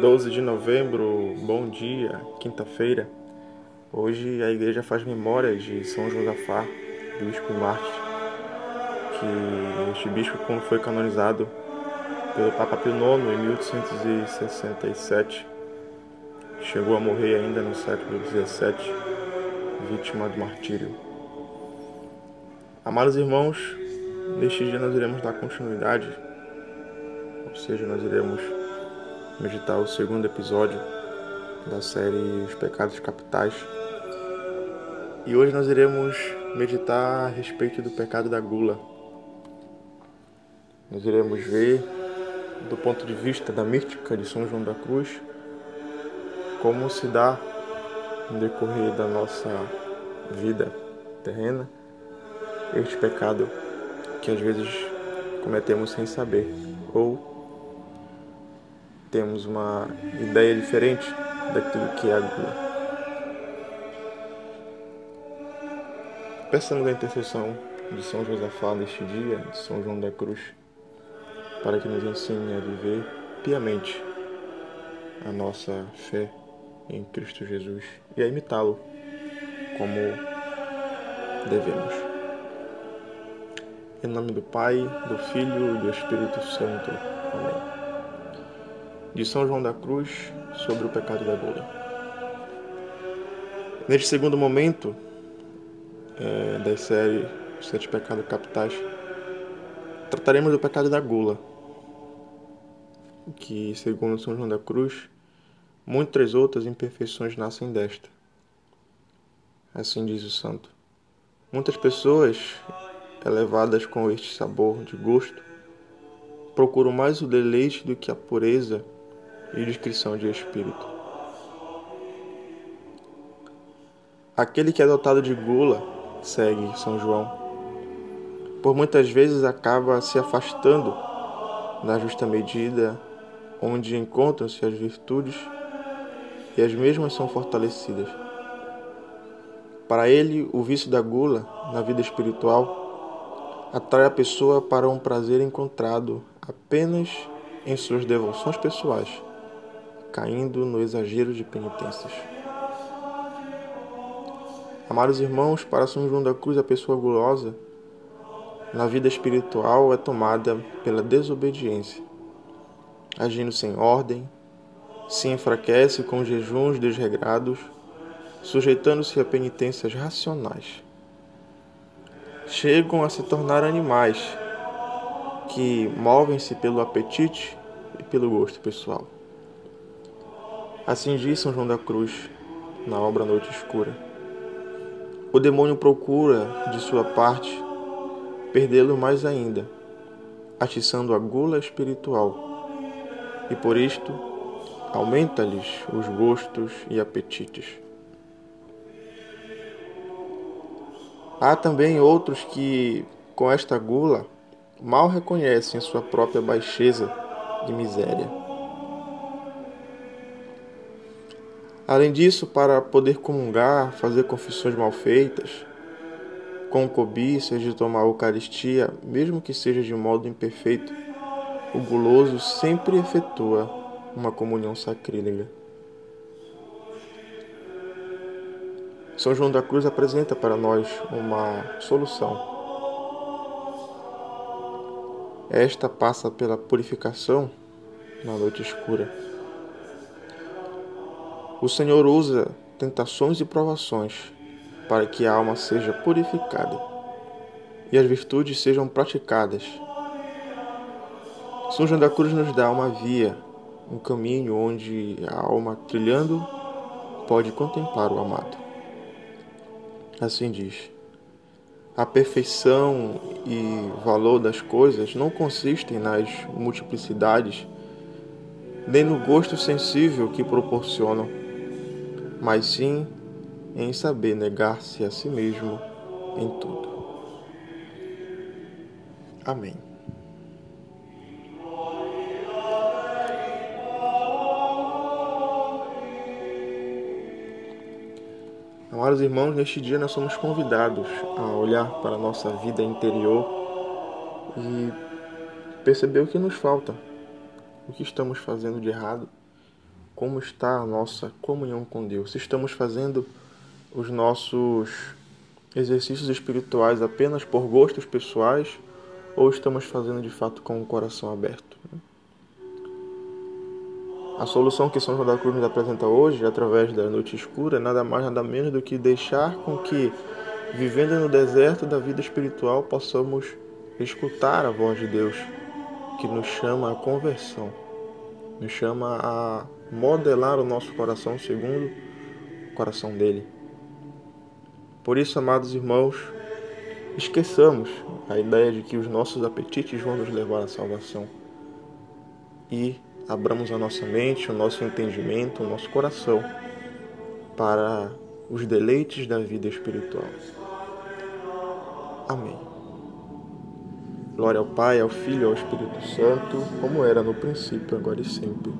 12 de novembro, bom dia, quinta-feira. Hoje a igreja faz memória de São Josafá, bispo e mártir, que este bispo quando foi canonizado pelo Papa Pio IX em 1867, chegou a morrer ainda no século XVII, vítima do martírio. Amados irmãos, neste dia nós iremos dar continuidade, ou seja, nós iremos meditar o segundo episódio da série Os Pecados Capitais. E hoje nós iremos meditar a respeito do pecado da gula. Nós iremos ver, do ponto de vista da mística de São João da Cruz, como se dá no decorrer da nossa vida terrena este pecado que às vezes cometemos sem saber ou temos uma ideia diferente daquilo que é a gula. Peçamos a intercessão de São Josafá neste dia, de São João da Cruz, para que nos ensine a viver piamente a nossa fé em Cristo Jesus e a imitá-lo como devemos. Em nome do Pai, do Filho e do Espírito Santo. Amém de São João da Cruz sobre o pecado da gula. Neste segundo momento é, da série Sete Pecados Capitais, trataremos do pecado da gula, que, segundo São João da Cruz, muitas outras imperfeições nascem desta. Assim diz o santo. Muitas pessoas, elevadas com este sabor de gosto, procuram mais o deleite do que a pureza e descrição de espírito. Aquele que é dotado de gula, segue São João, por muitas vezes acaba se afastando na justa medida onde encontram-se as virtudes e as mesmas são fortalecidas. Para ele, o vício da gula na vida espiritual atrai a pessoa para um prazer encontrado apenas em suas devoções pessoais caindo no exagero de penitências. Amados irmãos, para São João da Cruz, a pessoa gulosa na vida espiritual é tomada pela desobediência, agindo sem ordem, se enfraquece com jejuns desregrados, sujeitando-se a penitências racionais. Chegam a se tornar animais que movem-se pelo apetite e pelo gosto pessoal. Assim diz São João da Cruz na obra Noite Escura. O demônio procura, de sua parte, perdê-lo mais ainda, atiçando a gula espiritual, e por isto aumenta-lhes os gostos e apetites. Há também outros que, com esta gula, mal reconhecem sua própria baixeza e miséria Além disso, para poder comungar, fazer confissões mal feitas, com cobiças de tomar a Eucaristia, mesmo que seja de modo imperfeito, o guloso sempre efetua uma comunhão sacrílega. São João da Cruz apresenta para nós uma solução. Esta passa pela purificação na noite escura o Senhor usa tentações e provações para que a alma seja purificada e as virtudes sejam praticadas. São João da Cruz nos dá uma via, um caminho onde a alma trilhando pode contemplar o amado. Assim diz. A perfeição e valor das coisas não consistem nas multiplicidades, nem no gosto sensível que proporcionam mas sim em saber negar-se a si mesmo em tudo. Amém. Amados irmãos, neste dia nós somos convidados a olhar para a nossa vida interior e perceber o que nos falta, o que estamos fazendo de errado como está a nossa comunhão com Deus. Se estamos fazendo os nossos exercícios espirituais apenas por gostos pessoais ou estamos fazendo de fato com o coração aberto. A solução que São João da Cruz nos apresenta hoje, através da noite escura, é nada mais nada menos do que deixar com que, vivendo no deserto da vida espiritual, possamos escutar a voz de Deus, que nos chama à conversão, nos chama a modelar o nosso coração segundo o coração dele. Por isso, amados irmãos, esqueçamos a ideia de que os nossos apetites vão nos levar à salvação e abramos a nossa mente, o nosso entendimento, o nosso coração para os deleites da vida espiritual. Amém. Glória ao Pai, ao Filho e ao Espírito Santo, como era no princípio, agora e sempre